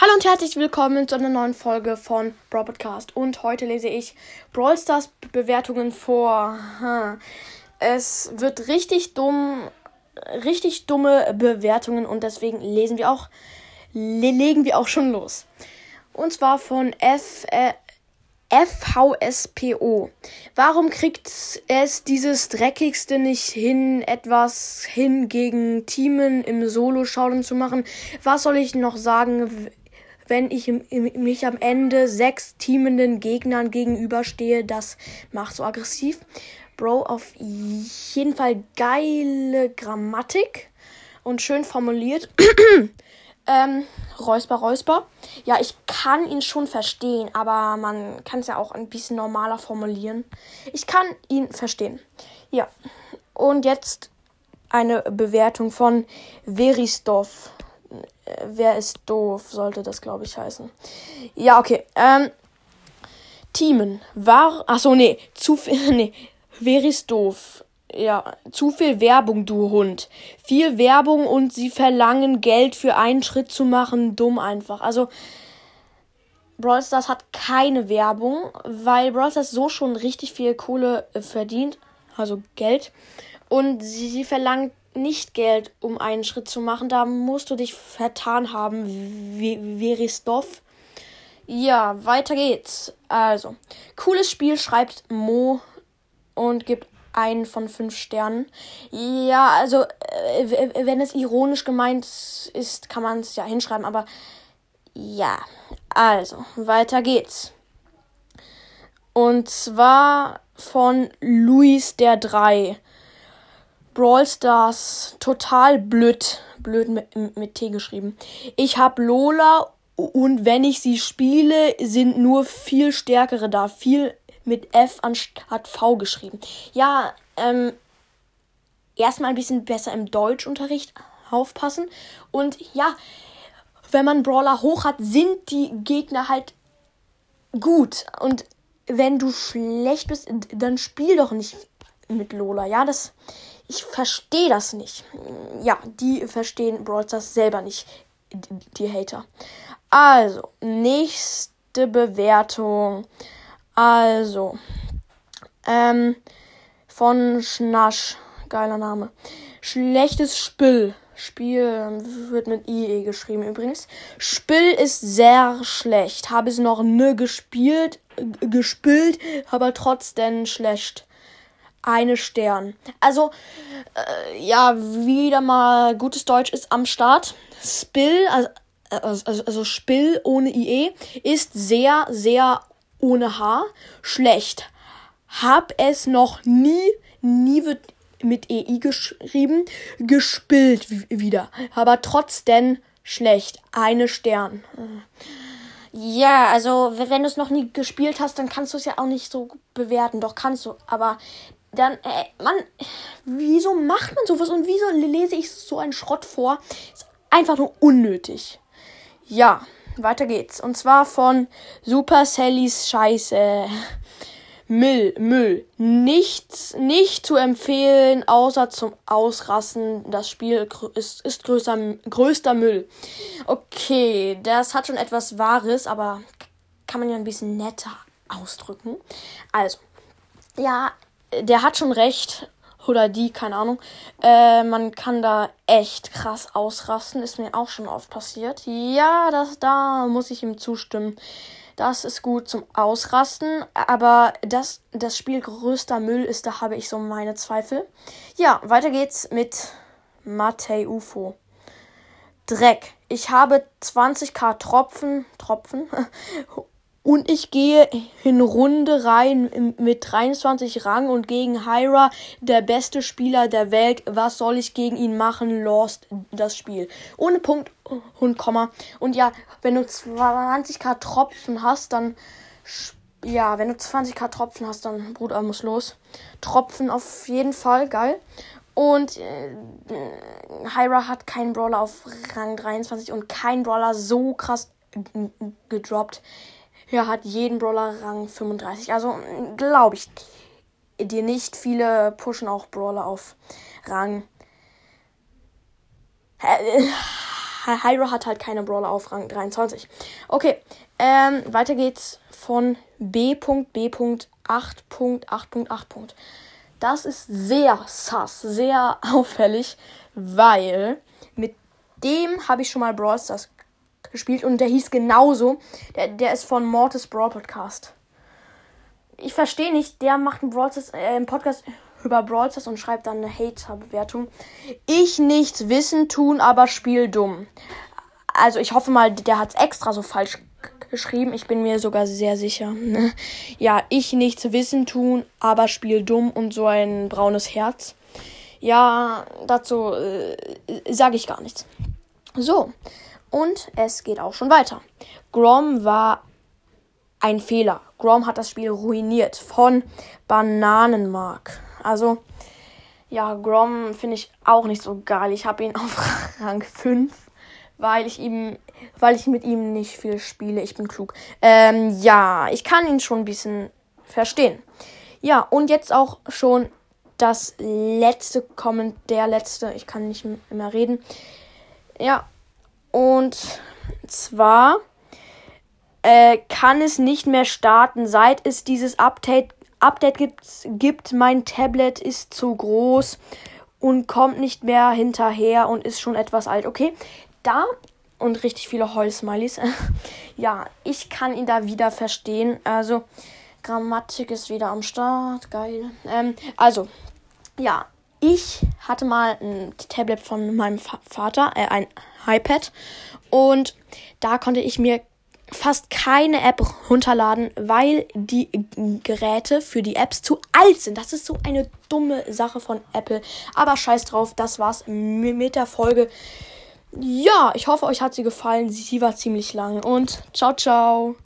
Hallo und herzlich willkommen zu einer neuen Folge von Brawl Podcast. Und heute lese ich Brawl Stars Bewertungen vor. Es wird richtig dumm, richtig dumme Bewertungen und deswegen lesen wir auch, legen wir auch schon los. Und zwar von F, äh, FVSPO. Warum kriegt es dieses Dreckigste nicht hin, etwas hin gegen Teamen im Solo-Showdown zu machen? Was soll ich noch sagen? Wenn ich mich am Ende sechs teamenden Gegnern gegenüberstehe. Das macht so aggressiv. Bro, auf jeden Fall geile Grammatik und schön formuliert. ähm, Räusper, Räusper. Ja, ich kann ihn schon verstehen, aber man kann es ja auch ein bisschen normaler formulieren. Ich kann ihn verstehen. Ja. Und jetzt eine Bewertung von Veristov wer ist doof, sollte das, glaube ich, heißen. Ja, okay. Ähm, Teamen. War. Achso, nee. Zu viel. Nee. Wer ist doof? Ja, zu viel Werbung, du Hund. Viel Werbung und sie verlangen Geld für einen Schritt zu machen. Dumm einfach. Also, Brawl Stars hat keine Werbung, weil Brawl Stars so schon richtig viel Kohle äh, verdient. Also Geld. Und sie, sie verlangt nicht Geld, um einen Schritt zu machen. Da musst du dich vertan haben, Veristov. Ja, weiter geht's. Also, cooles Spiel schreibt Mo und gibt einen von fünf Sternen. Ja, also, äh, wenn es ironisch gemeint ist, kann man es ja hinschreiben, aber ja. Also, weiter geht's. Und zwar von Luis der Drei. Brawl Stars total blöd, blöd mit, mit T geschrieben. Ich habe Lola und wenn ich sie spiele, sind nur viel stärkere da. Viel mit F anstatt V geschrieben. Ja, ähm, erstmal ein bisschen besser im Deutschunterricht aufpassen. Und ja, wenn man Brawler hoch hat, sind die Gegner halt gut. Und wenn du schlecht bist, dann spiel doch nicht mit Lola. Ja, das ich verstehe das nicht. Ja, die verstehen Brawl Stars selber nicht, die Hater. Also, nächste Bewertung. Also, ähm, von Schnasch. Geiler Name. Schlechtes Spiel. Spiel wird mit IE geschrieben übrigens. Spiel ist sehr schlecht. Habe es noch ne gespielt, gespielt, aber trotzdem schlecht eine Stern. Also, äh, ja, wieder mal gutes Deutsch ist am Start. Spill, also, also, also Spill ohne IE, ist sehr, sehr ohne H. Schlecht. Hab es noch nie, nie wird mit EI geschrieben, gespillt wieder. Aber trotzdem schlecht. Eine Stern. Ja, also wenn du es noch nie gespielt hast, dann kannst du es ja auch nicht so bewerten. Doch kannst du. Aber dann, äh, Mann, wieso macht man sowas und wieso lese ich so einen Schrott vor? Ist einfach nur unnötig. Ja, weiter geht's. Und zwar von Super Sallys Scheiße. Müll, Müll. Nichts, nicht zu empfehlen, außer zum Ausrasten. Das Spiel ist, ist größer, größter Müll. Okay, das hat schon etwas Wahres, aber kann man ja ein bisschen netter ausdrücken. Also, ja, der hat schon recht. Oder die, keine Ahnung. Äh, man kann da echt krass ausrasten. Ist mir auch schon oft passiert. Ja, das, da muss ich ihm zustimmen. Das ist gut zum Ausrasten. Aber das, das Spiel größter Müll ist, da habe ich so meine Zweifel. Ja, weiter geht's mit Matei UFO. Dreck. Ich habe 20k Tropfen, Tropfen und ich gehe in Runde rein mit 23 Rang und gegen Hyra, der beste Spieler der Welt. Was soll ich gegen ihn machen? Lost das Spiel. Ohne Punkt und Komma. Und ja, wenn du 20k Tropfen hast, dann. Ja, wenn du 20k Tropfen hast, dann Bruder muss los. Tropfen auf jeden Fall, geil. Und äh, Hyra hat keinen Brawler auf Rang 23 und kein Brawler so krass gedroppt ja, hat jeden Brawler Rang 35. Also glaube ich dir nicht. Viele pushen auch Brawler auf Rang. Hyra hat halt keine Brawler auf Rang 23. Okay, ähm, weiter geht's von B.B.8.8.8. Das ist sehr sass, sehr auffällig, weil mit dem habe ich schon mal Brawl Stars gespielt und der hieß genauso. Der, der ist von Mortis Brawl Podcast. Ich verstehe nicht, der macht einen, Brawl Stars, äh, einen Podcast über Brawl Stars und schreibt dann eine Hater-Bewertung. Ich nichts wissen tun, aber spiel dumm. Also ich hoffe mal, der hat es extra so falsch geschrieben. Ich bin mir sogar sehr sicher. Ja, ich nichts wissen tun, aber spiel dumm und so ein braunes Herz. Ja, dazu äh, sage ich gar nichts. So, und es geht auch schon weiter. Grom war ein Fehler. Grom hat das Spiel ruiniert von Bananenmark. Also, ja, Grom finde ich auch nicht so geil. Ich habe ihn auf Rang 5 weil ich ihm, weil ich mit ihm nicht viel spiele. Ich bin klug. Ähm, ja, ich kann ihn schon ein bisschen verstehen. Ja, und jetzt auch schon das letzte kommen, der letzte, ich kann nicht mehr reden. Ja, und zwar äh, kann es nicht mehr starten, seit es dieses Update, Update gibt, gibt. Mein Tablet ist zu groß und kommt nicht mehr hinterher und ist schon etwas alt. Okay, da und richtig viele Heul-Smileys. ja, ich kann ihn da wieder verstehen. Also, Grammatik ist wieder am Start. Geil. Ähm, also, ja, ich hatte mal ein Tablet von meinem Vater, äh, ein iPad. Und da konnte ich mir fast keine App runterladen, weil die Geräte für die Apps zu alt sind. Das ist so eine dumme Sache von Apple. Aber scheiß drauf, das war's mit der Folge ja, ich hoffe, euch hat sie gefallen. Sie war ziemlich lang und ciao, ciao.